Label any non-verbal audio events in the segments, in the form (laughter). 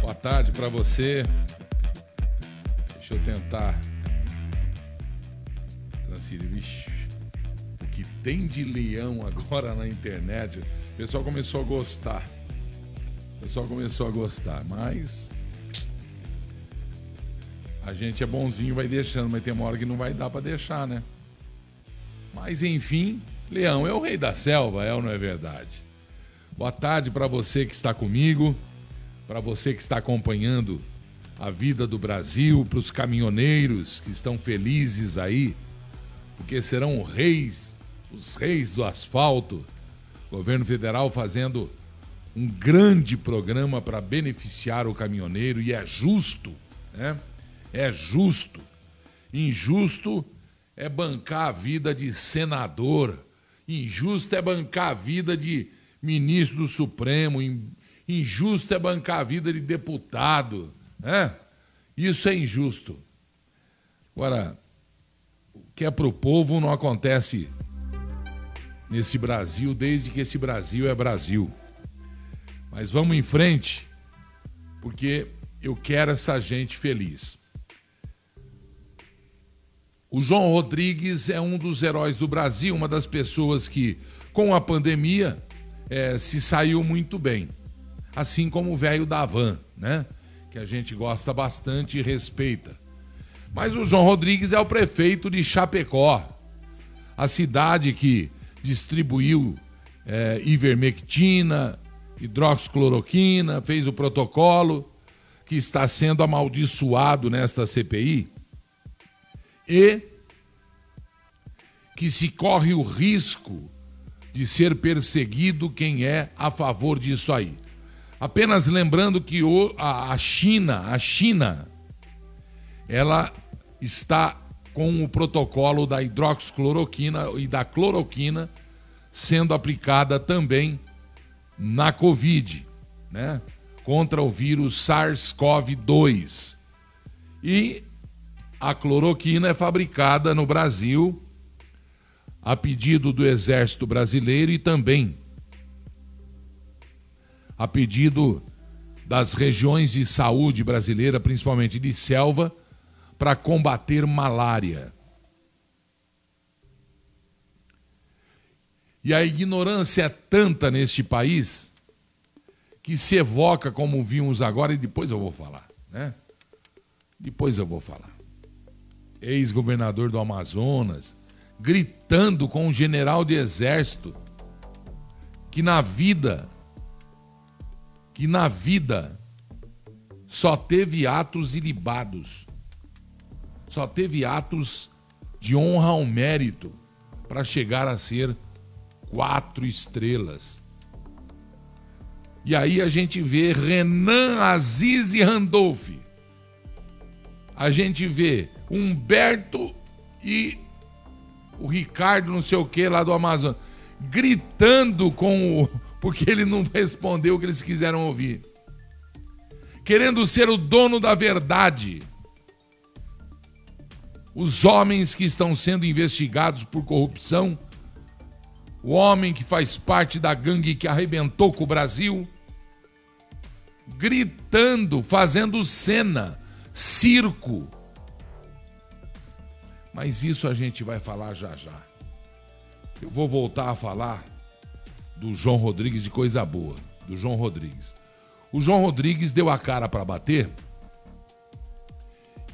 Boa tarde para você. Deixa eu tentar transferir. Vixe, o que tem de leão agora na internet? O pessoal começou a gostar. O pessoal começou a gostar, mas a gente é bonzinho, vai deixando, mas tem uma hora que não vai dar para deixar, né? Mas enfim, Leão é o rei da selva, é ou não é verdade? Boa tarde para você que está comigo, para você que está acompanhando a vida do Brasil, para os caminhoneiros que estão felizes aí, porque serão reis, os reis do asfalto. Governo federal fazendo um grande programa para beneficiar o caminhoneiro e é justo, né? É justo. Injusto é bancar a vida de senador. Injusto é bancar a vida de ministro do Supremo. Injusto é bancar a vida de deputado. Né? Isso é injusto. Agora, o que é para o povo não acontece nesse Brasil desde que esse Brasil é Brasil. Mas vamos em frente, porque eu quero essa gente feliz. O João Rodrigues é um dos heróis do Brasil, uma das pessoas que, com a pandemia, é, se saiu muito bem. Assim como o velho da Van, né? Que a gente gosta bastante e respeita. Mas o João Rodrigues é o prefeito de Chapecó, a cidade que distribuiu é, ivermectina, hidroxicloroquina, fez o protocolo, que está sendo amaldiçoado nesta CPI e que se corre o risco de ser perseguido quem é a favor disso aí. Apenas lembrando que o, a, a China, a China, ela está com o protocolo da hidroxicloroquina e da cloroquina sendo aplicada também na Covid, né? Contra o vírus SARS-CoV-2. E a cloroquina é fabricada no Brasil a pedido do Exército Brasileiro e também a pedido das regiões de saúde brasileira, principalmente de selva, para combater malária. E a ignorância é tanta neste país que se evoca, como vimos agora, e depois eu vou falar, né? Depois eu vou falar ex-governador do Amazonas, gritando com um general de exército que na vida, que na vida só teve atos ilibados, só teve atos de honra ao mérito para chegar a ser quatro estrelas. E aí a gente vê Renan Aziz e Randolph. A gente vê Humberto e o Ricardo, não sei o que, lá do Amazonas, gritando com o. porque ele não respondeu o que eles quiseram ouvir. Querendo ser o dono da verdade. Os homens que estão sendo investigados por corrupção, o homem que faz parte da gangue que arrebentou com o Brasil, gritando, fazendo cena, circo mas isso a gente vai falar já já. Eu vou voltar a falar do João Rodrigues de coisa boa, do João Rodrigues. O João Rodrigues deu a cara para bater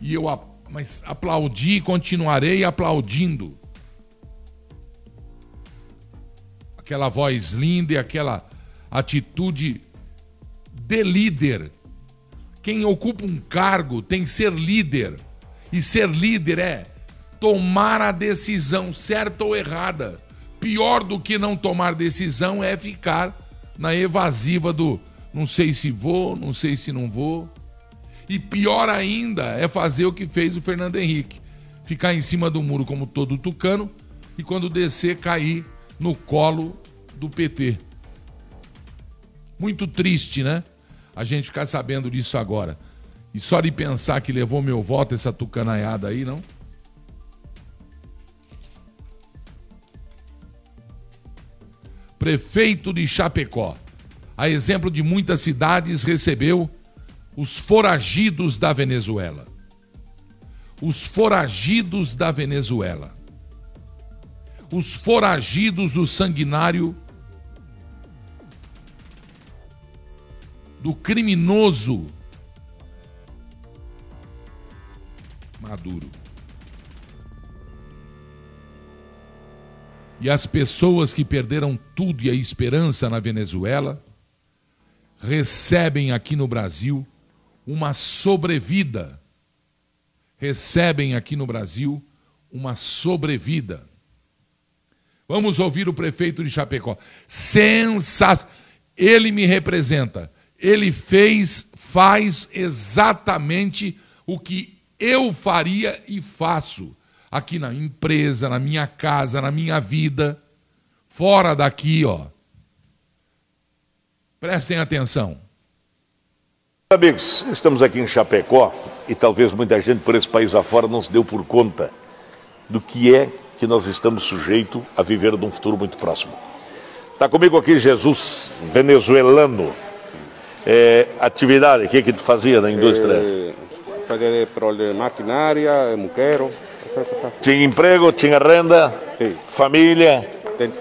e eu mas aplaudi e continuarei aplaudindo. Aquela voz linda e aquela atitude de líder. Quem ocupa um cargo tem que ser líder. E ser líder é tomar a decisão certa ou errada. Pior do que não tomar decisão é ficar na evasiva do não sei se vou, não sei se não vou. E pior ainda é fazer o que fez o Fernando Henrique: ficar em cima do muro como todo tucano e quando descer cair no colo do PT. Muito triste, né? A gente ficar sabendo disso agora. E só de pensar que levou meu voto essa tucanaiada aí, não? Prefeito de Chapecó, a exemplo de muitas cidades, recebeu os foragidos da Venezuela. Os foragidos da Venezuela. Os foragidos do sanguinário, do criminoso Maduro. E as pessoas que perderam tudo e a esperança na Venezuela recebem aqui no Brasil uma sobrevida. Recebem aqui no Brasil uma sobrevida. Vamos ouvir o prefeito de Chapecó. Sensacional. Ele me representa. Ele fez, faz exatamente o que eu faria e faço aqui na empresa, na minha casa, na minha vida, fora daqui, ó. Prestem atenção. Amigos, estamos aqui em Chapecó e talvez muita gente por esse país afora não se deu por conta do que é que nós estamos sujeitos a viver num futuro muito próximo. Está comigo aqui Jesus, venezuelano. É, atividade, o que, que tu fazia na indústria? Eh, fazer maquinária, muqueiro, Tinha emprego, tinha renda, Sim. família,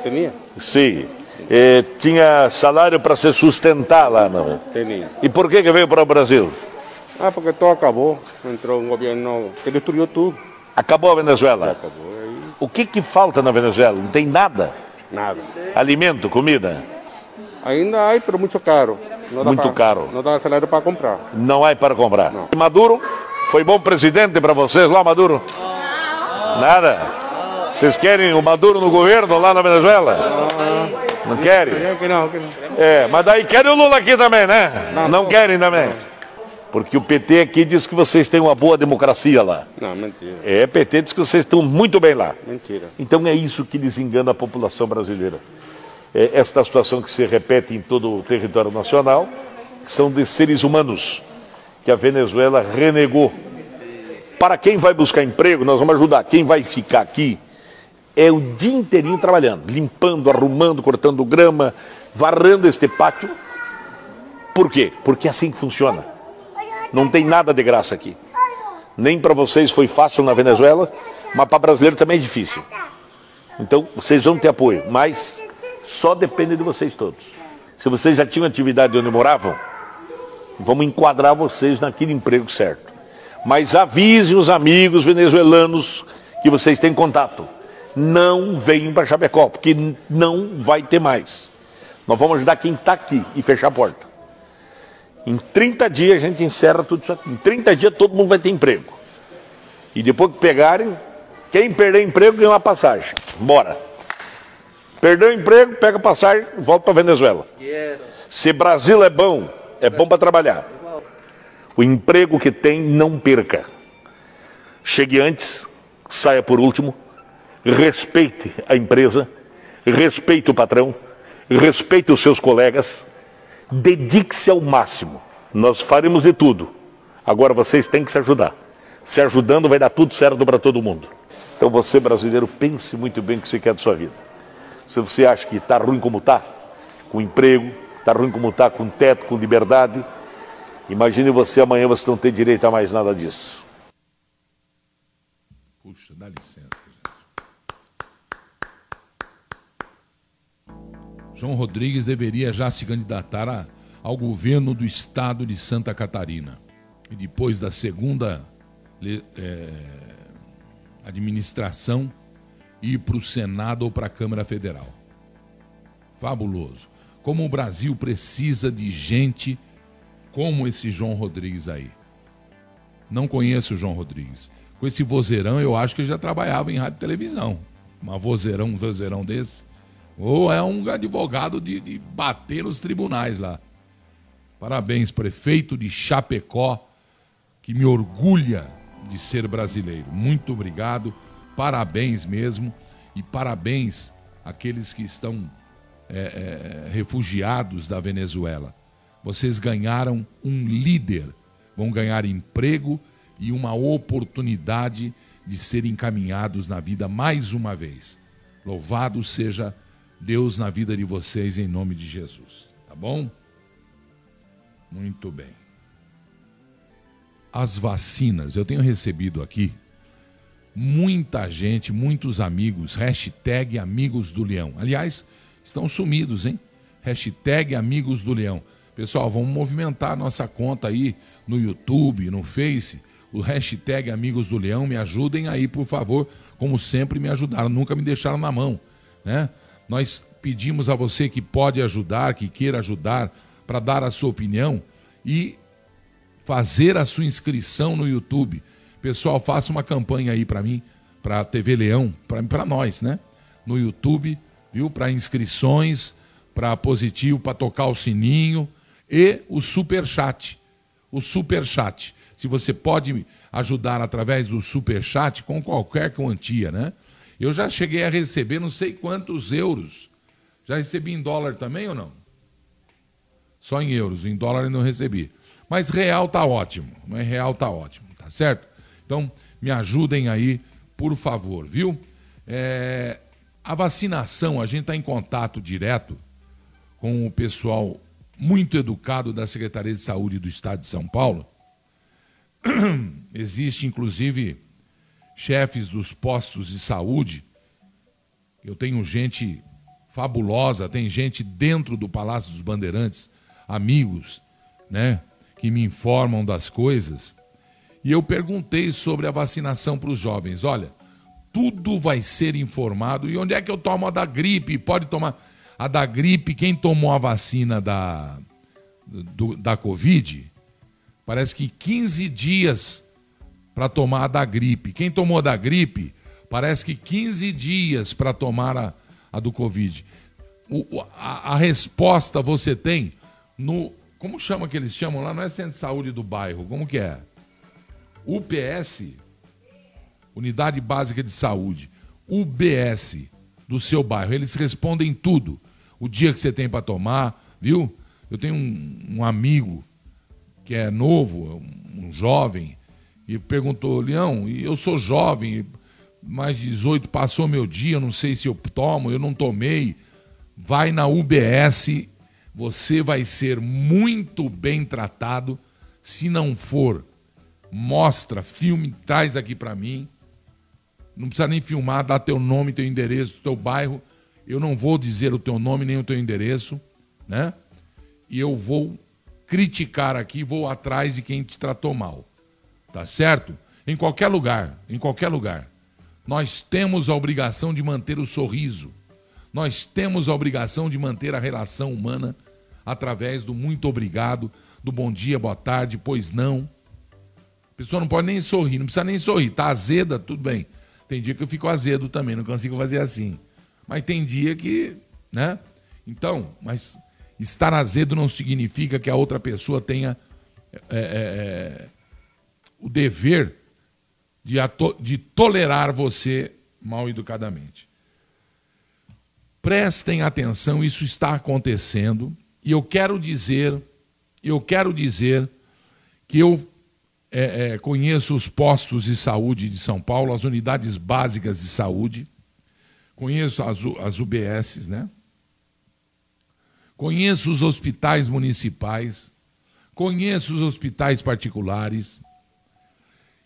Tinha? sim. É, tinha salário para se sustentar lá, não? Tinha. E por que, que veio para o Brasil? Ah, porque tudo acabou. Entrou um governo que destruiu tudo. Acabou a Venezuela. Acabou aí, O que, que falta na Venezuela? Não tem nada. nada. Alimento, comida. Ainda há, mas muito caro. Não Muito pra- caro. Não dá salário para comprar. Não há para comprar. Não. Maduro, foi bom presidente para vocês lá, Maduro? Nada. Vocês querem o Maduro no governo lá na Venezuela? Não querem? É. É, mas daí querem o Lula aqui também, né? Não. Não querem também. Porque o PT aqui diz que vocês têm uma boa democracia lá. Não, mentira. É, PT diz que vocês estão muito bem lá. Mentira. Então é isso que desengana a população brasileira. É esta situação que se repete em todo o território nacional, que são de seres humanos que a Venezuela renegou. Para quem vai buscar emprego, nós vamos ajudar. Quem vai ficar aqui é o dia inteirinho trabalhando, limpando, arrumando, cortando grama, varrando este pátio. Por quê? Porque é assim que funciona. Não tem nada de graça aqui. Nem para vocês foi fácil na Venezuela, mas para brasileiro também é difícil. Então, vocês vão ter apoio, mas só depende de vocês todos. Se vocês já tinham atividade onde moravam, vamos enquadrar vocês naquele emprego certo. Mas avise os amigos venezuelanos que vocês têm contato. Não venham para Chapecó, porque não vai ter mais. Nós vamos ajudar quem está aqui e fechar a porta. Em 30 dias a gente encerra tudo isso aqui. Em 30 dias todo mundo vai ter emprego. E depois que pegarem, quem perder emprego ganha uma passagem. Bora. Perdeu o emprego, pega a passagem, volta para Venezuela. Se Brasil é bom, é bom para trabalhar. O emprego que tem, não perca. Chegue antes, saia por último, respeite a empresa, respeite o patrão, respeite os seus colegas, dedique-se ao máximo. Nós faremos de tudo. Agora vocês têm que se ajudar. Se ajudando vai dar tudo certo para todo mundo. Então você, brasileiro, pense muito bem o que você quer da sua vida. Se você acha que está ruim como está, com emprego, está ruim como está, com teto, com liberdade, imagine você amanhã você não ter direito a mais nada disso. Puxa, dá licença, gente. João Rodrigues deveria já se candidatar a- ao governo do estado de Santa Catarina. E depois da segunda eh, administração, ir para o Senado ou para a Câmara Federal. Fabuloso. Como o Brasil precisa de gente como esse João Rodrigues aí. Não conheço o João Rodrigues. Com esse vozeirão, eu acho que ele já trabalhava em rádio e televisão. Uma vozeirão, um vozeirão desse. Ou é um advogado de, de bater nos tribunais lá. Parabéns, prefeito de Chapecó, que me orgulha de ser brasileiro. Muito obrigado, parabéns mesmo. E parabéns àqueles que estão é, é, refugiados da Venezuela. Vocês ganharam um líder, vão ganhar emprego e uma oportunidade de serem encaminhados na vida mais uma vez. Louvado seja Deus na vida de vocês em nome de Jesus. Tá bom? Muito bem. As vacinas, eu tenho recebido aqui muita gente, muitos amigos, hashtag amigos do leão. Aliás, estão sumidos, hein? Hashtag amigos do leão. Pessoal, vamos movimentar a nossa conta aí no YouTube, no Face, o hashtag amigos do leão, me ajudem aí, por favor, como sempre me ajudaram, nunca me deixaram na mão, né? Nós pedimos a você que pode ajudar, que queira ajudar, para dar a sua opinião e fazer a sua inscrição no YouTube. Pessoal, faça uma campanha aí para mim, para a TV Leão, para nós, né? No YouTube, viu? Para inscrições, para positivo, para tocar o sininho e o super chat. O super chat. Se você pode ajudar através do super chat com qualquer quantia, né? Eu já cheguei a receber não sei quantos euros. Já recebi em dólar também ou não? Só em euros, em dólar eu não recebi. Mas real tá ótimo, mas real tá ótimo, tá certo? Então, me ajudem aí, por favor, viu? É, a vacinação, a gente está em contato direto com o pessoal muito educado da Secretaria de Saúde do Estado de São Paulo. (clears throat) Existe, inclusive, chefes dos postos de saúde. Eu tenho gente fabulosa, tem gente dentro do Palácio dos Bandeirantes, amigos, né, que me informam das coisas. E eu perguntei sobre a vacinação para os jovens. Olha, tudo vai ser informado. E onde é que eu tomo a da gripe? Pode tomar a da gripe, quem tomou a vacina da, do, da Covid, parece que 15 dias para tomar a da gripe. Quem tomou a da gripe, parece que 15 dias para tomar a, a do Covid. O, a, a, resposta você tem no. Como chama que eles chamam lá? Não é centro de saúde do bairro, como que é? UPS, Unidade Básica de Saúde. UBS do seu bairro. Eles respondem tudo o dia que você tem para tomar, viu? Eu tenho um, um, amigo que é novo, um jovem, e perguntou, Leão, eu sou jovem, mais de 18 passou meu dia, não sei se eu tomo, eu não tomei. Vai na UBS, você vai ser muito bem tratado. Se não for, mostra, filme, traz aqui para mim. Não precisa nem filmar, dá teu nome, teu endereço, teu bairro eu não vou dizer o teu nome nem o teu endereço, né? E eu vou criticar aqui, vou atrás de quem te tratou mal. Tá certo? Em qualquer lugar, em qualquer lugar. Nós temos a obrigação de manter o sorriso. Nós temos a obrigação de manter a relação humana através do muito obrigado, do bom dia, boa tarde, pois não. A pessoa não pode nem sorrir, não precisa nem sorrir. Tá azeda, tudo bem. Tem dia que eu fico azedo também, não consigo fazer assim. Mas tem dia que, né? Então, mas estar azedo não significa que a outra pessoa tenha é, é, é o dever de, de tolerar você mal educadamente. Prestem atenção, isso está acontecendo e eu quero dizer, eu quero dizer que eu é, é, conheço os postos de saúde de São Paulo, as unidades básicas de saúde, conheço as, as UBSs, né? Conheço os hospitais municipais, conheço os hospitais particulares.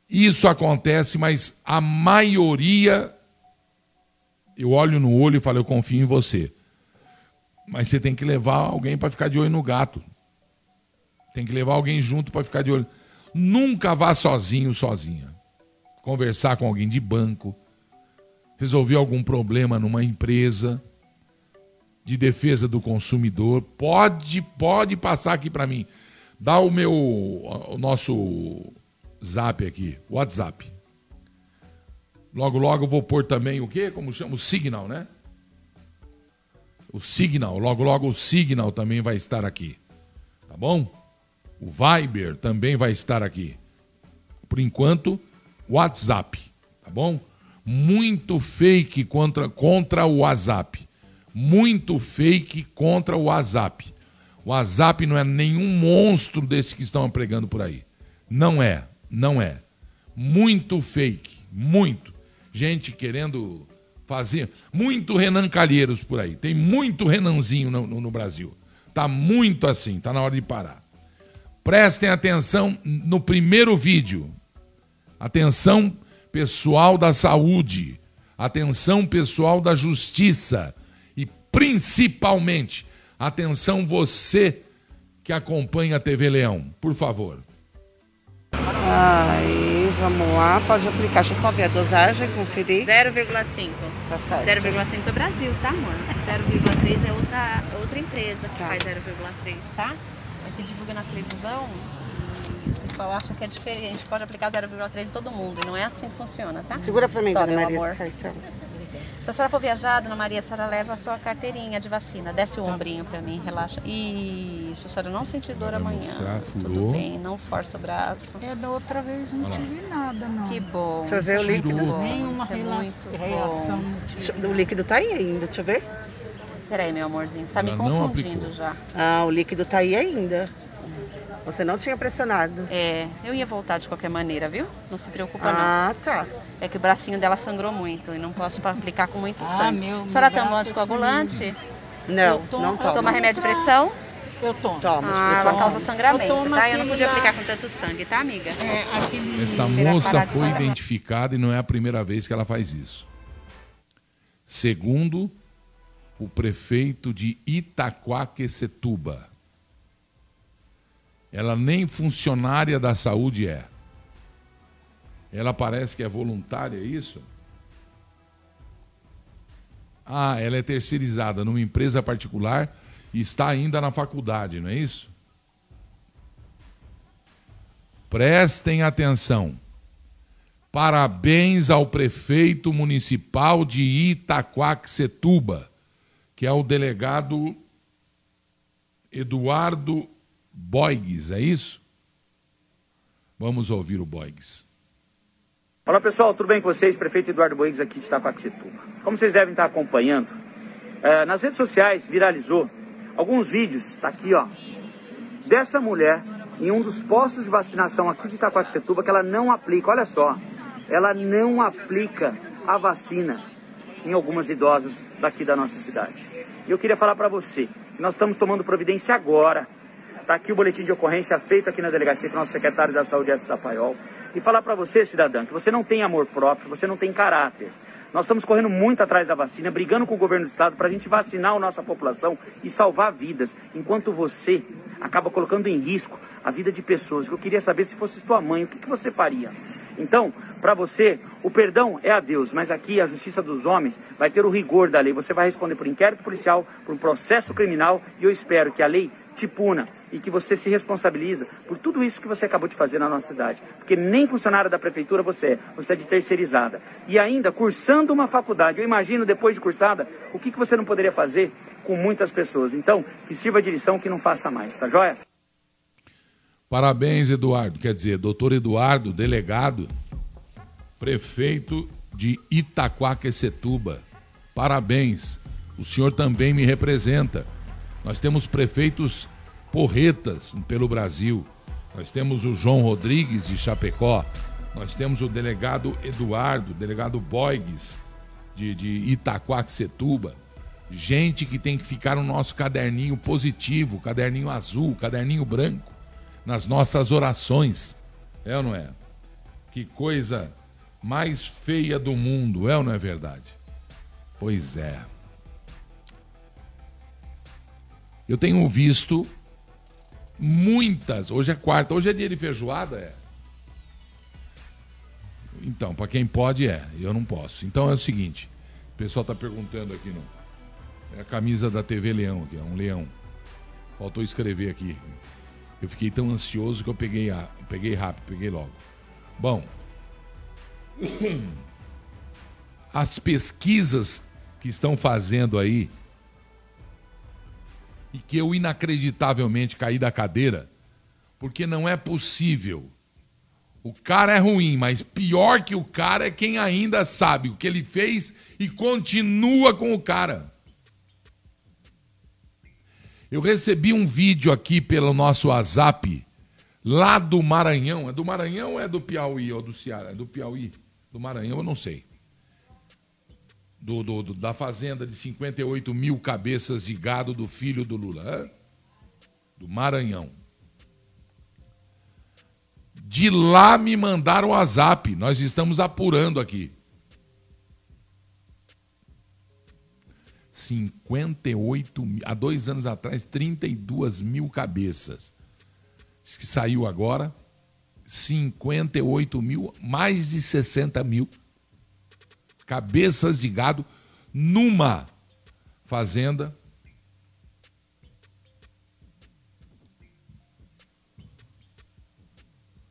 Isso acontece, mas a maioria eu olho no olho e falo, eu confio em você. Mas você tem que levar alguém para ficar de olho no gato. Tem que levar alguém junto para ficar de olho. Nunca vá sozinho, sozinha. Conversar com alguém de banco, resolver algum problema numa empresa de defesa do consumidor, pode pode passar aqui para mim. Dá o meu o nosso Zap aqui, WhatsApp. Logo logo eu vou pôr também o quê? Como chama? O Signal, né? O Signal, logo logo o Signal também vai estar aqui. Tá bom? O Viber também vai estar aqui. Por enquanto, WhatsApp, tá bom? muito fake contra, contra o WhatsApp. Muito fake contra o WhatsApp. O WhatsApp não é nenhum monstro desse que estão pregando por aí. Não é, não é. Muito fake, muito. Gente querendo fazer. Muito Renan Calheiros por aí. Tem muito Renanzinho no, no, no Brasil. Tá muito assim, tá na hora de parar. Prestem atenção no primeiro vídeo. Atenção pessoal da saúde. Atenção pessoal da justiça. E principalmente, atenção você que acompanha a TV Leão. Por favor. Aí, vamos lá, pode aplicar. Deixa eu só ver a dosagem, conferir. 0,5. Tá certo. 0,5 é Brasil, tá, amor? (laughs) 0,3 é outra, outra empresa que Tá. faz 0,3, tá? Que divulga na televisão e o pessoal acha que é diferente. Pode aplicar 0,3 em todo mundo e não é assim que funciona, tá? Segura pra mim, Toma, dona meu Maria, amor. esse cartão. Se a senhora for viajar, dona Maria, a senhora leva a sua carteirinha de vacina. Desce o ombrinho pra mim, relaxa. Isso, a senhora não sentir dor amanhã. mostrar, furou. Tudo bem, não força o braço. É, da outra vez não tive nada, não. Que bom. Deixa eu ver o isso é líquido. muito bom, Nenhuma isso é relação, reação bom. não tive. Deixa- O líquido tá aí ainda, deixa eu ver. Peraí, meu amorzinho, você tá me Ela confundindo já. Ah, o líquido tá aí ainda. Você não tinha pressionado. É, eu ia voltar de qualquer maneira, viu? Não se preocupa, não. Ah, tá. É que o bracinho dela sangrou muito e não posso aplicar com muito Ah, sangue. meu- a senhora toma anticoagulante? Não, Eu tomo- não toma. Toma remédio de pressão? Eu tomo. Toma, de Ah, pressão. ela causa sangramento, Eu tá? Eu não podia aplicar com tanto sangue, tá, amiga? É, aquele... Esta moça foi identificada e não é a primeira vez que ela faz isso. Segundo o prefeito de Itaquaquecetuba. Ela nem funcionária da saúde é. Ela parece que é voluntária, é isso? Ah, ela é terceirizada numa empresa particular e está ainda na faculdade, não é isso? Prestem atenção. Parabéns ao prefeito municipal de Itaquaquecetuba, que é o delegado Eduardo Boigues, é isso? Vamos ouvir o Boigues. Olá pessoal, tudo bem com vocês? Prefeito Eduardo Boigues aqui de Itapaxetuba. Como vocês devem estar acompanhando, eh, nas redes sociais viralizou alguns vídeos, tá aqui ó, dessa mulher em um dos postos de vacinação aqui de Itapaxetuba que ela não aplica, olha só, ela não aplica a vacina em algumas idosas daqui da nossa cidade. E eu queria falar para você que nós estamos tomando providência agora Está aqui o boletim de ocorrência feito aqui na delegacia com o nosso secretário da Saúde, Edson da Paiol. E falar para você, cidadã, que você não tem amor próprio, você não tem caráter. Nós estamos correndo muito atrás da vacina, brigando com o governo do estado para a gente vacinar a nossa população e salvar vidas, enquanto você acaba colocando em risco a vida de pessoas. Eu queria saber se fosse tua mãe, o que, que você faria? Então, para você, o perdão é a Deus, mas aqui a justiça dos homens vai ter o rigor da lei. Você vai responder por inquérito policial, por um processo criminal, e eu espero que a lei te puna e que você se responsabiliza por tudo isso que você acabou de fazer na nossa cidade. Porque nem funcionária da prefeitura você é, você é de terceirizada. E ainda cursando uma faculdade. Eu imagino, depois de cursada, o que, que você não poderia fazer com muitas pessoas. Então, que sirva de lição, que não faça mais, tá joia? Parabéns, Eduardo. Quer dizer, doutor Eduardo, delegado, prefeito de Itaquaquecetuba. Parabéns. O senhor também me representa. Nós temos prefeitos porretas pelo Brasil. Nós temos o João Rodrigues de Chapecó. Nós temos o delegado Eduardo, delegado Boigues de, de Itaquaquecetuba. Gente que tem que ficar no nosso caderninho positivo, caderninho azul, caderninho branco, nas nossas orações. É ou não é? Que coisa mais feia do mundo, é ou não é verdade? Pois é. Eu tenho visto muitas. Hoje é quarta, hoje é dia de feijoada, é. Então, para quem pode é, eu não posso. Então é o seguinte, o pessoal tá perguntando aqui no é a camisa da TV Leão aqui, é um leão. Faltou escrever aqui. Eu fiquei tão ansioso que eu peguei, a, peguei rápido, peguei logo. Bom, (clears throat) as pesquisas que estão fazendo aí e que eu inacreditavelmente caí da cadeira, porque não é possível. O cara é ruim, mas pior que o cara é quem ainda sabe o que ele fez e continua com o cara. Eu recebi um vídeo aqui pelo nosso WhatsApp, lá do Maranhão. É do Maranhão ou é do Piauí ou do Ceará? É do Piauí. Do Maranhão, eu não sei. do, do- do- da fazenda de 58 mil cabeças de gado do filho do Lula? Do Maranhão. De lá me mandaram o WhatsApp. Nós estamos apurando aqui. 58 mil. Há dois anos atrás, 32 mil cabeças. Que saiu agora. 58 mil, mais de 60 mil cabeças de gado numa fazenda.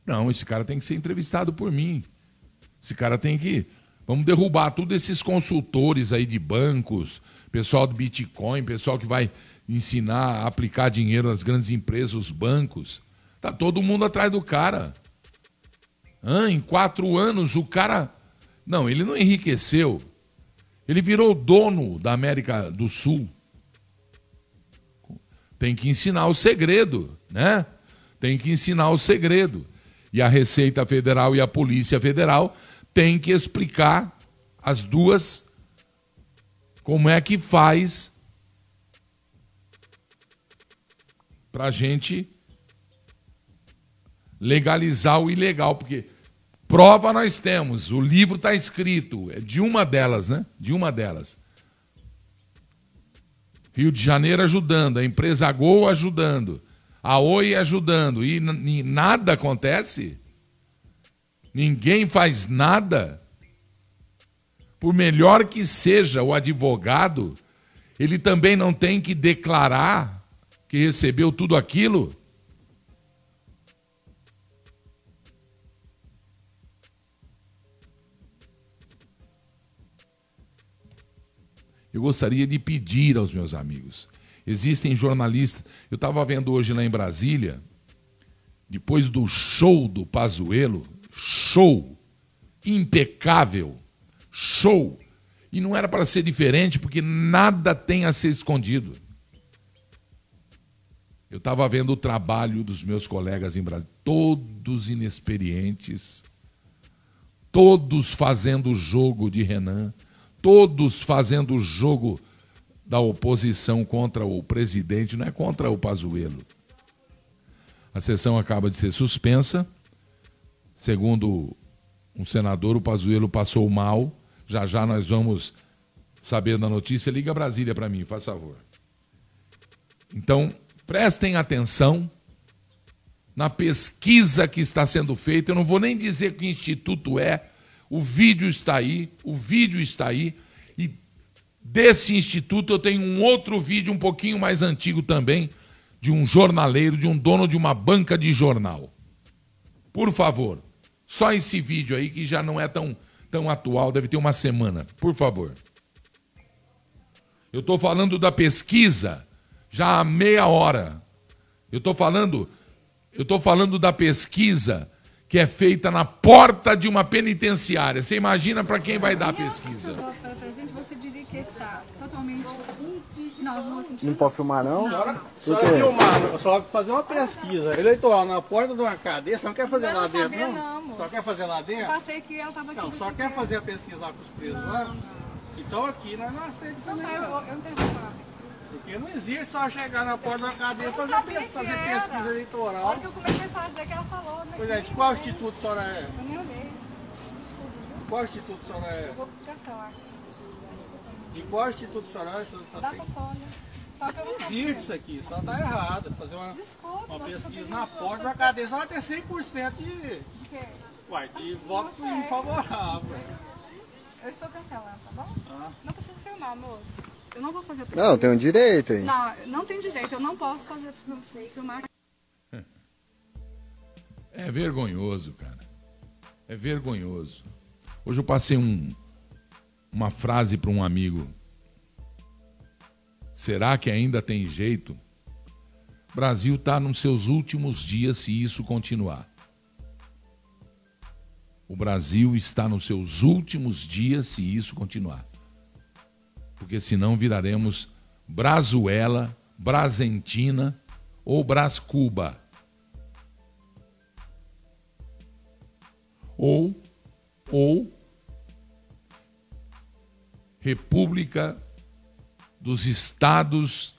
Não, esse cara tem que ser entrevistado por mim. Esse cara tem que. Vamos derrubar todos esses consultores aí de bancos, pessoal do Bitcoin, pessoal que vai ensinar a aplicar dinheiro nas grandes empresas, os bancos. Tá todo mundo atrás do cara. Em quatro anos, o cara. Não, ele não enriqueceu. Ele virou dono da América do Sul. Tem que ensinar o segredo, né? Tem que ensinar o segredo. E a Receita Federal e a Polícia Federal têm que explicar as duas como é que faz para a gente legalizar o ilegal, porque prova nós temos, o livro está escrito, é de uma delas, né? De uma delas. Rio de Janeiro ajudando, a empresa Gol ajudando, a Oi ajudando, e, nada acontece? Ninguém faz nada? Por melhor que seja o advogado, ele também não tem que declarar que recebeu tudo aquilo? Eu gostaria de pedir aos meus amigos. Existem jornalistas. Eu estava vendo hoje lá em Brasília, depois do show do Pazuello, show impecável, show. E não era para ser diferente, porque nada tem a ser escondido. Eu estava vendo o trabalho dos meus colegas em Brasília, todos inexperientes, todos fazendo o jogo de Renan, todos fazendo o jogo da oposição contra o presidente, não é contra o Pazuello. A sessão acaba de ser suspensa. Segundo um senador, o Pazuello passou mal. Já já nós vamos saber da notícia. Liga Brasília para mim, faz favor. Então, prestem atenção na pesquisa que está sendo feita. Eu não vou nem dizer que instituto é. O vídeo está aí, o vídeo está aí. E desse instituto eu tenho um outro vídeo um pouquinho mais antigo também, de um jornaleiro, de um dono de uma banca de jornal. Por favor, só esse vídeo aí que já não é tão, tão atual, deve ter uma semana. Por favor. Eu estou falando da pesquisa já há meia hora. Eu estou falando, eu estou falando da pesquisa que é feita na porta de uma penitenciária. Você imagina para quem vai dar a pesquisa? Para presente, você diria que está totalmente. Não, Não pode filmar, não? Só filmar, só fazer uma pesquisa eleitoral na porta de uma cadeia, você não quer fazer Não lá dentro, saber, não? não. Só quer fazer lá Eu dentro? passei que ela estava aqui. Não, só quer fazer a pesquisa lá com os presos lá? Então aqui nós não aceitamos Não, também eu, não. eu não tenho pesquisa. Porque não existe só chegar na porta da cadeia e Eu fazer, fazer pesquisa A eleitoral. hora que eu comecei a fazer, que ela falou. né, Pois é, de qual instituto a senhora é? Eu nem olhei. Desculpa? Qual instituto a senhora é? Eu vou cancelar. Desculpa. De qual? A senhora só Data tem- folha. Só que eu não Existe isso aqui, só tá errado. Fazer uma, Desculpa. uma pesquisa na porta da cadeia, só vai ter 100% de, De quê? uai, de voto Não sei. favorável. Eu estou cancelando, tá bom? Ah. Não precisa filmar, moço. Eu não vou fazer Não, pesquisa. tem um direito aí. Não, não tem direito. Eu não posso fazer fil- filmar. É vergonhoso, cara. É vergonhoso. Hoje eu passei um, uma frase para um amigo. Será que ainda tem jeito? Brasil está nos seus últimos dias se isso continuar. O Brasil está nos seus últimos dias se isso continuar. Porque senão viraremos Brazuela, Brasentina ou Brascuba. ou ou República dos Estados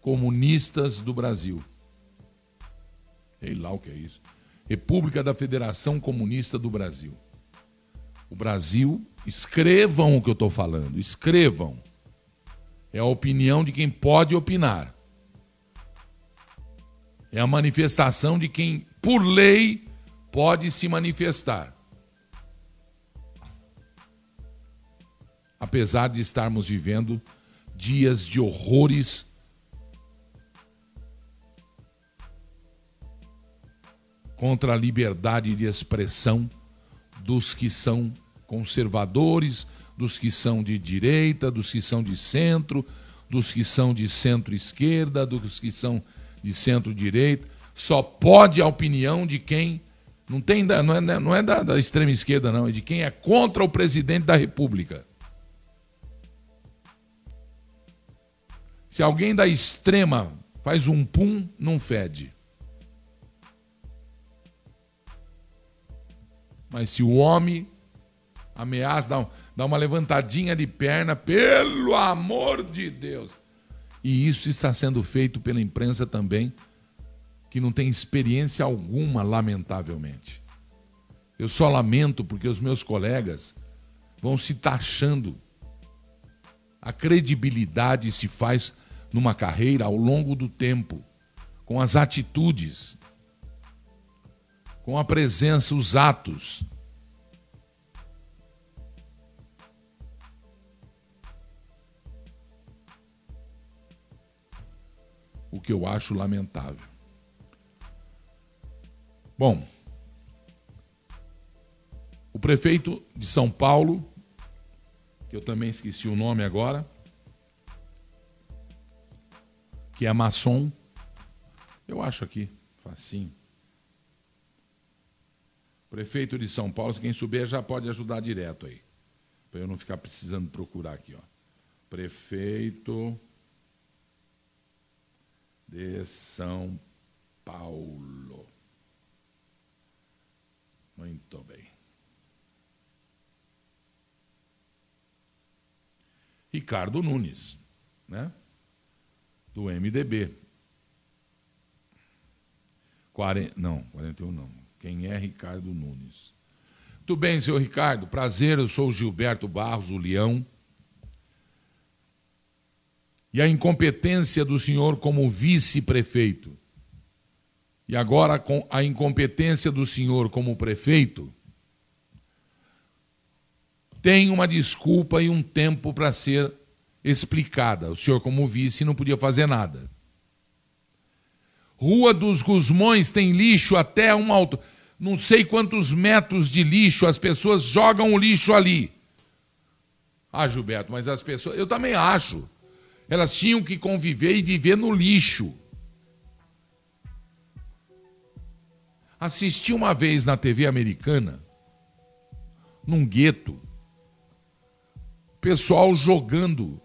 Comunistas do Brasil. Sei lá o que é isso. República da Federação Comunista do Brasil. O Brasil, escrevam o que eu estou falando, escrevam. É a opinião de quem pode opinar. É a manifestação de quem, por lei, pode se manifestar. Apesar de estarmos vivendo dias de horrores contra a liberdade de expressão dos que são conservadores, dos que são de direita, dos que são de centro, dos que são de centro-esquerda, dos que são de centro-direita. Só pode a opinião de quem não tem não é, não é da, da extrema esquerda não, é de quem é contra o presidente da República. Se alguém da extrema faz um pum, não fede. Mas se o homem ameaça, dá, dá uma levantadinha de perna, pelo amor de Deus. E isso está sendo feito pela imprensa também, que não tem experiência alguma, lamentavelmente. Eu só lamento porque os meus colegas vão se taxando. A credibilidade se faz numa carreira ao longo do tempo, com as atitudes, com a presença, os atos. O que eu acho lamentável. Bom, o prefeito de São Paulo, que eu também esqueci o nome agora, que é maçom. Eu acho aqui, facinho. Prefeito de São Paulo, quem souber já pode ajudar direto aí. Para eu não ficar precisando procurar aqui, ó. Prefeito de São Paulo. Muito bem. Ricardo Nunes, né? Do MDB. 40, não, 41 não. Quem é Ricardo Nunes? Tudo bem, senhor Ricardo. Prazer, eu sou o Gilberto Barros, o Leão. E a incompetência do senhor como vice-prefeito. E agora com a incompetência do senhor como prefeito. Tem uma desculpa e um tempo para ser explicada. O senhor, como vice, não podia fazer nada. Rua dos Gusmões tem lixo até um alto. Não sei quantos metros de lixo as pessoas jogam o lixo ali. Ah, Gilberto, mas as pessoas. Eu também acho. Elas tinham que conviver e viver no lixo. Assisti uma vez na TV americana, num gueto, pessoal jogando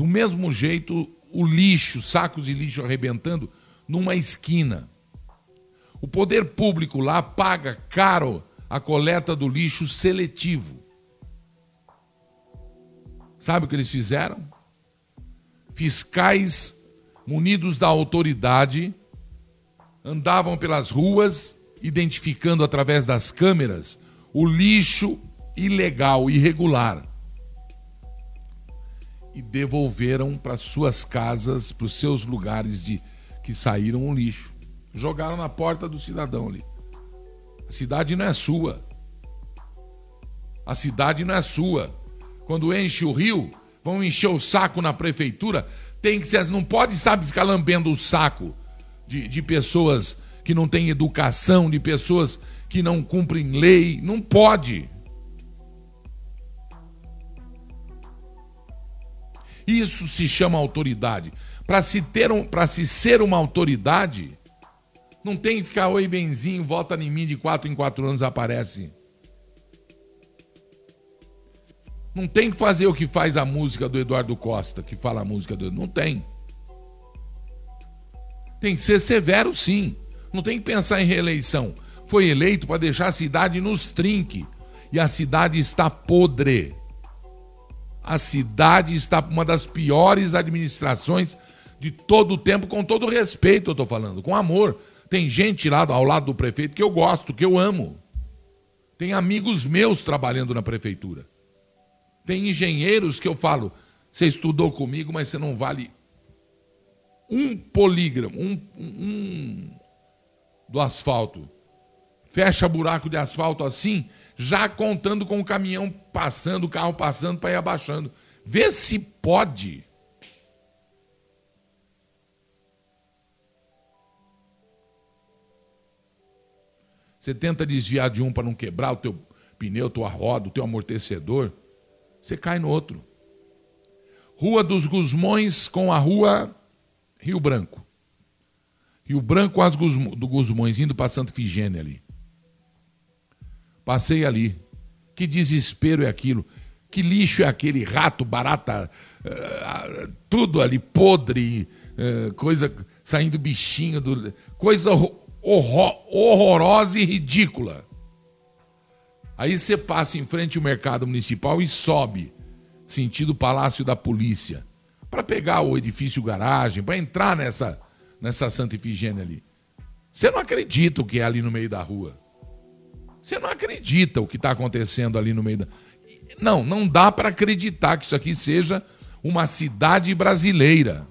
do mesmo jeito, o lixo, sacos de lixo arrebentando numa esquina. O poder público lá paga caro a coleta do lixo seletivo. Sabe o que eles fizeram? Fiscais munidos da autoridade andavam pelas ruas identificando através das câmeras o lixo ilegal, irregular e devolveram para suas casas, para os seus lugares de que saíram o lixo. Jogaram na porta do cidadão ali. A cidade não é sua. A cidade não é sua. Quando enche o rio, vão encher o saco na prefeitura. Tem que ser, não pode, sabe, ficar lambendo o saco de, de pessoas que não têm educação, de pessoas que não cumprem lei. Não pode. Isso se chama autoridade. Para se ter um, se ser uma autoridade, não tem que ficar oi benzinho, vota em mim de quatro em quatro anos aparece. Não tem que fazer o que faz a música do Eduardo Costa, que fala a música do não tem. Tem que ser severo sim. Não tem que pensar em reeleição. Foi eleito para deixar a cidade nos trinque. E a cidade está podre. A cidade está uma das piores administrações de todo o tempo, com todo respeito, eu estou falando, com amor. Tem gente lá ao lado do prefeito que eu gosto, que eu amo. Tem amigos meus trabalhando na prefeitura. Tem engenheiros que eu falo, você estudou comigo, mas você não vale um polígramo, um, um do asfalto. Fecha buraco de asfalto assim, já contando com o caminhão passando, o carro passando para ir abaixando. Vê se pode. Você tenta desviar de um para não quebrar o teu pneu, tua roda, o teu amortecedor, você cai no outro. Rua dos Gusmões com a rua Rio Branco. Rio Branco as do Gusmões, indo para Santa Figênia ali. Passei ali. Que desespero é aquilo. Que lixo é aquele rato, barata, uh, tudo ali podre, uh, coisa saindo bichinho, do, coisa horror, horrorosa e ridícula. Aí você passa em frente ao mercado municipal e sobe, sentido Palácio da Polícia, para pegar o edifício garagem, para entrar nessa, nessa Santa Ifigênia ali. Você não acredita o que é ali no meio da rua. Você não acredita o que está acontecendo ali no meio da. Não, não dá para acreditar que isso aqui seja uma cidade brasileira.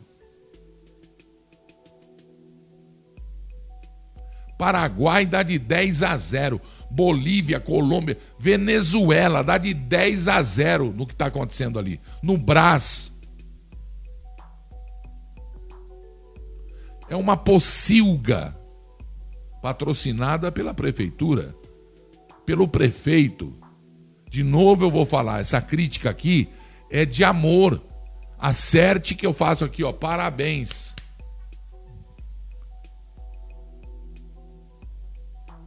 Paraguai dá de 10 a 0. Bolívia, Colômbia, Venezuela dá de 10 a 0 no que está acontecendo ali. No Brás. É uma pocilga patrocinada pela prefeitura, pelo prefeito. De novo eu vou falar, essa crítica aqui é de amor. Acerte que eu faço aqui, ó. Parabéns.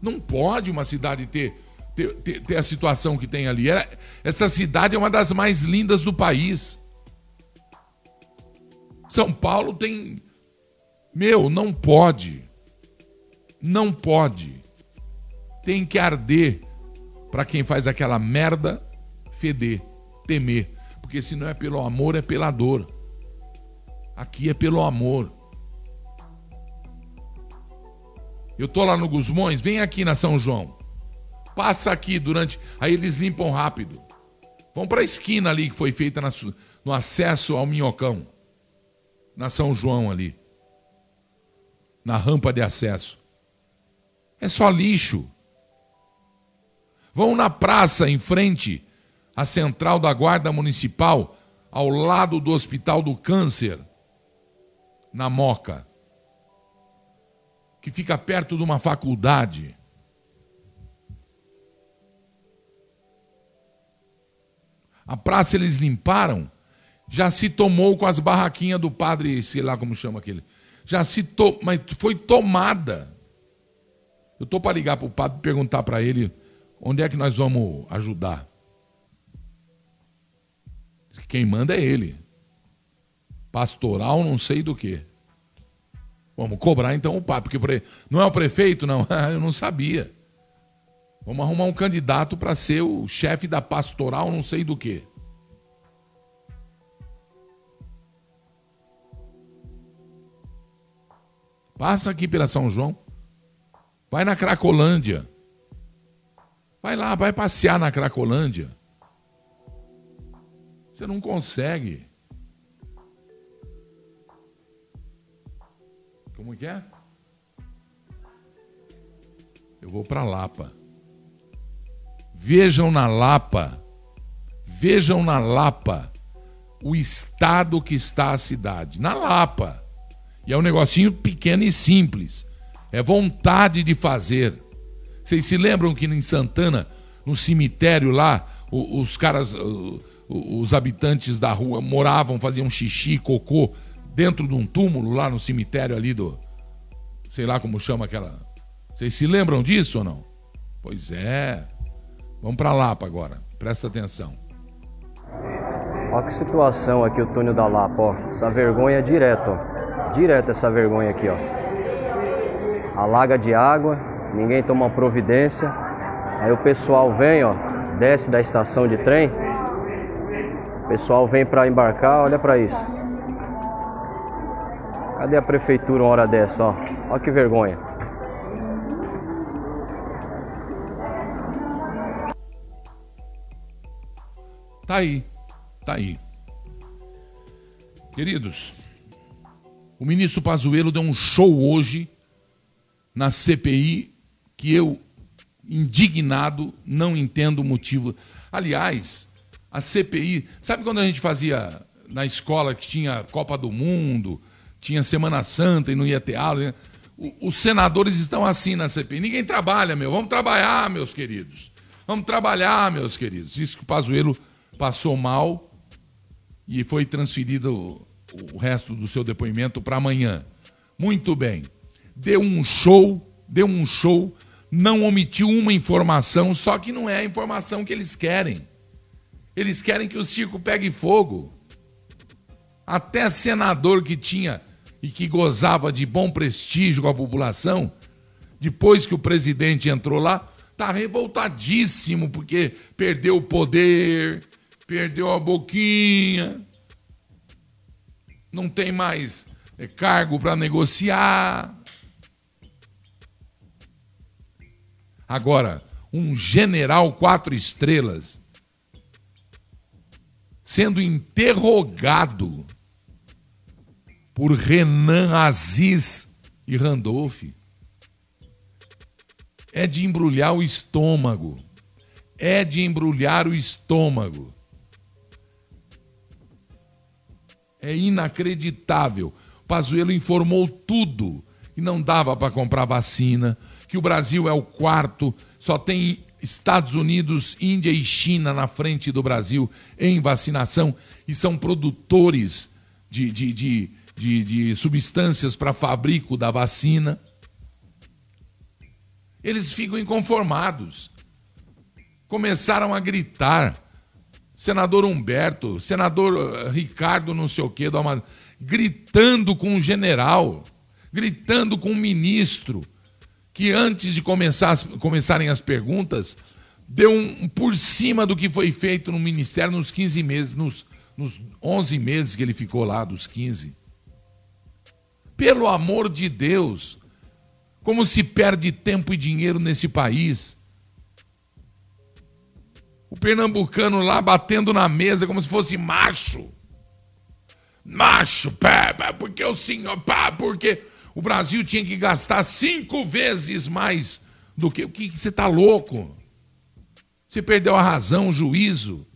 Não pode uma cidade ter, ter, ter, ter a situação que tem ali. Era, essa cidade é uma das mais lindas do país. São Paulo tem. Meu, não pode. Não pode. Tem que arder para quem faz aquela merda feder, temer. Porque se não é pelo amor, é pela dor. Aqui é pelo amor. Eu tô lá no Gusmões, vem aqui na São João. Passa aqui durante. Aí eles limpam rápido. Vão para a esquina ali que foi feita na, no acesso ao Minhocão. Na São João ali. Na rampa de acesso. É só lixo. Vão na praça em frente à central da Guarda Municipal, ao lado do Hospital do Câncer, na Moca que fica perto de uma faculdade. A praça eles limparam, já se tomou com as barraquinhas do padre, sei lá como chama aquele. Já se to... mas foi tomada. Eu estou para ligar para o padre perguntar para ele onde é que nós vamos ajudar. Quem manda é ele. Pastoral, não sei do que. Vamos cobrar então o papo, porque não é o prefeito, não. (laughs) Eu não sabia. Vamos arrumar um candidato para ser o chefe da pastoral, não sei do que. Passa aqui pela São João. Vai na Cracolândia. Vai lá, vai passear na Cracolândia. Você não consegue. Como que é? Eu vou para Lapa. Vejam na Lapa, vejam na Lapa o estado que está a cidade. Na Lapa. E é um negocinho pequeno e simples. É vontade de fazer. Vocês se lembram que em Santana, no cemitério lá, os caras, os habitantes da rua moravam, faziam xixi, cocô dentro de um túmulo lá no cemitério ali do. Sei lá como chama aquela. Vocês se lembram disso ou não? Pois é. Vamos para Lapa agora. Presta atenção. Olha que situação aqui o túnel da Lapa, ó. Essa vergonha é direto, ó. Direto essa vergonha aqui, ó. Alaga de água, ninguém toma providência. Aí o pessoal vem, ó, desce da estação de trem O pessoal vem para embarcar, olha para isso. Cadê a prefeitura uma hora dessa, ó? Olha que vergonha. Tá aí, tá aí. Queridos, o ministro Pazuello deu um show hoje na CPI que eu, indignado, não entendo o motivo. Aliás, a CPI, sabe quando a gente fazia na escola que tinha Copa do Mundo, tinha Semana Santa e não ia ter aula? Né? Os senadores estão assim na CPI. Ninguém trabalha, meu. Vamos trabalhar, meus queridos. Vamos trabalhar, meus queridos. Isso que o Pazuello passou mal e foi transferido o resto do seu depoimento para amanhã. Muito bem. Deu um show, deu um show, não omitiu uma informação, só que não é a informação que eles querem. Eles querem que o circo pegue fogo. Até senador que tinha e que gozava de bom prestígio com a população, depois que o presidente entrou lá, tá revoltadíssimo porque perdeu o poder, perdeu a boquinha, não tem mais é, cargo para negociar. Agora, um general quatro estrelas sendo interrogado por Renan Aziz e Randolph. É de embrulhar o estômago. É de embrulhar o estômago. É inacreditável. Pazuello informou tudo e não dava para comprar vacina, que o Brasil é o quarto, só tem Estados Unidos, Índia e China na frente do Brasil em vacinação e são produtores de, de, de, de, de substâncias para fabrico da vacina. Eles ficam inconformados. Começaram a gritar senador Humberto, senador eh, Ricardo, não sei o quê, do Amado, gritando com o general, gritando com o ministro, que antes de começar, começarem as perguntas, deu um, por cima do que foi feito no ministério nos 15 meses, nos, nos 11 meses que ele ficou lá, dos 15. Pelo amor de Deus, como se perde tempo e dinheiro nesse país o pernambucano lá batendo na mesa como se fosse macho. Macho, pá, pá, porque o senhor, pá, porque o Brasil tinha que gastar cinco vezes mais do que. O que você está louco? Você perdeu a razão, o juízo,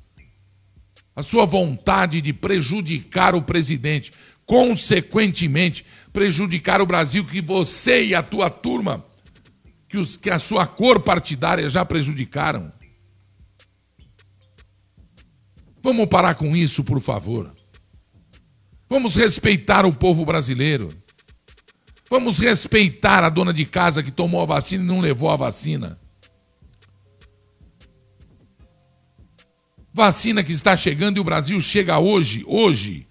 a sua vontade de prejudicar o presidente, consequentemente, prejudicar o Brasil que você e a tua turma, que, os, que a sua cor partidária já prejudicaram. Vamos parar com isso, por favor. Vamos respeitar o povo brasileiro. Vamos respeitar a dona de casa que tomou a vacina e não levou a vacina. Vacina que está chegando e o Brasil chega hoje, hoje,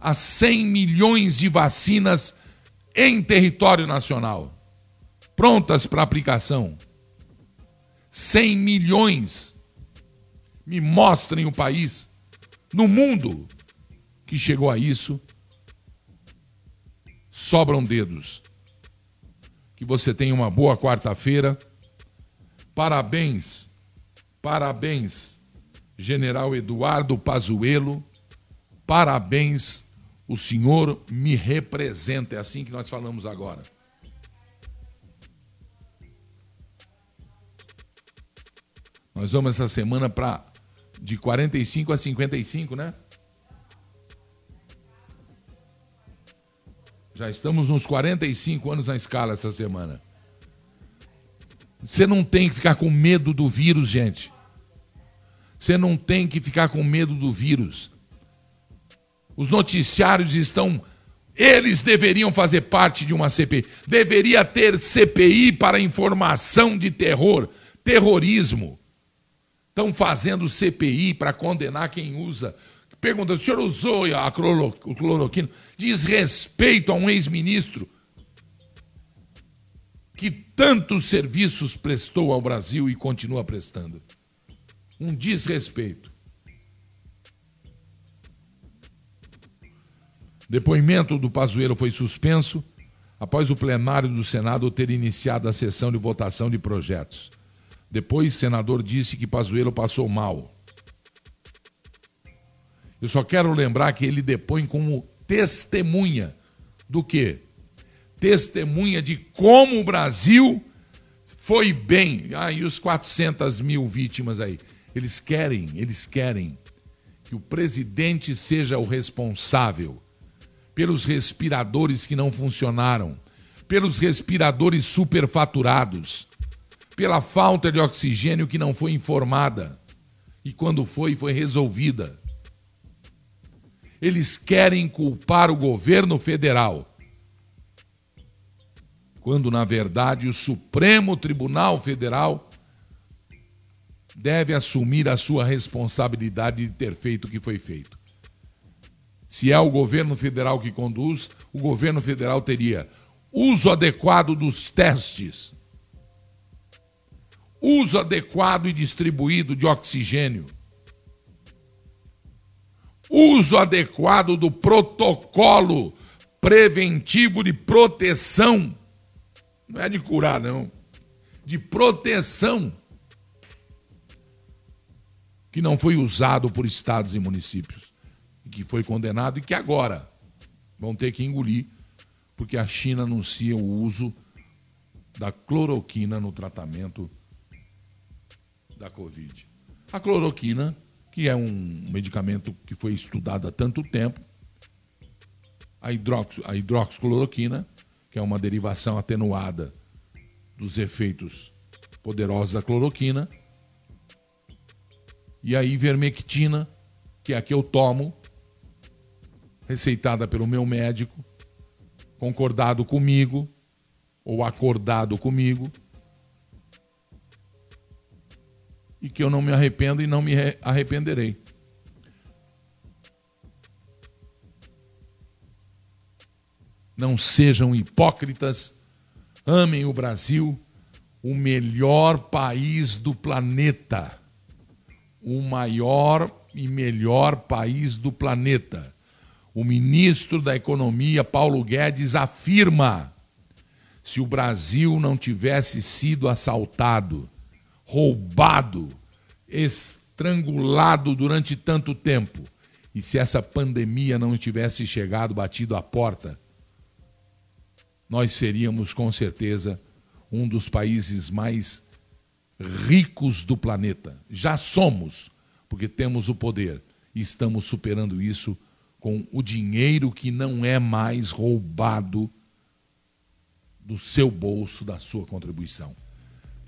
a 100 milhões de vacinas em território nacional, prontas para aplicação. 100 milhões. Me mostrem o país no mundo que chegou a isso, sobram dedos. Que você tenha uma boa quarta-feira. Parabéns, parabéns, General Eduardo Pazuello. Parabéns, o senhor me representa. É assim que nós falamos agora. Nós vamos essa semana para de 45 a 55, né? Já estamos nos 45 anos na escala essa semana. Você não tem que ficar com medo do vírus, gente. Você não tem que ficar com medo do vírus. Os noticiários estão. Eles deveriam fazer parte de uma CPI. Deveria ter CPI para informação de terror, terrorismo. Estão fazendo CPI para condenar quem usa. Pergunta: o senhor usou a cloroquina? Diz respeito a um ex-ministro que tantos serviços prestou ao Brasil e continua prestando. Um desrespeito. Depoimento do Pazuello foi suspenso após o plenário do Senado ter iniciado a sessão de votação de projetos. Depois, o senador disse que Pazuello passou mal. Eu só quero lembrar que ele depõe como testemunha do quê? Testemunha de como o Brasil foi bem. Ah, e os 400 mil vítimas aí? Eles querem, eles querem que o presidente seja o responsável pelos respiradores que não funcionaram, pelos respiradores superfaturados, pela falta de oxigênio que não foi informada e quando foi, foi resolvida. Eles querem culpar o governo federal quando na verdade o Supremo Tribunal Federal deve assumir a sua responsabilidade de ter feito o que foi feito. Se é o governo federal que conduz, o governo federal teria uso adequado dos testes, uso adequado e distribuído de oxigênio, uso adequado do protocolo preventivo de proteção não é de curar, não. De proteção. Que não foi usado por estados e municípios. Que foi condenado e que agora vão ter que engolir, porque a China anuncia o uso da cloroquina no tratamento da Covid. A cloroquina, que é um medicamento que foi estudado há tanto tempo, a, hidrox, a hidroxicloroquina, que é uma derivação atenuada dos efeitos poderosos da cloroquina, e a ivermectina, que é a que eu tomo, receitada pelo meu médico, concordado comigo, ou acordado comigo, e que eu não me arrependo e não me arrependerei. Não sejam hipócritas, amem o Brasil, o melhor país do planeta. O maior e melhor país do planeta. O ministro da Economia, Paulo Guedes, afirma: se o Brasil não tivesse sido assaltado, roubado, estrangulado durante tanto tempo, e se essa pandemia não tivesse chegado, batido à porta, nós seríamos com certeza um dos países mais ricos do planeta. Já somos, porque temos o poder e estamos superando isso com o dinheiro que não é mais roubado do seu bolso, da sua contribuição.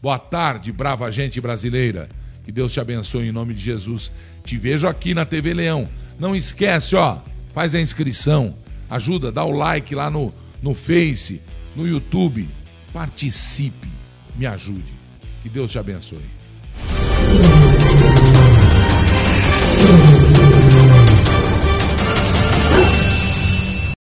Boa tarde, brava gente brasileira. Que Deus te abençoe em nome de Jesus. Te vejo aqui na TV Leão. Não esquece, ó, faz a inscrição, ajuda, dá o like lá no no Face, no YouTube. Participe, me ajude. Que Deus te abençoe.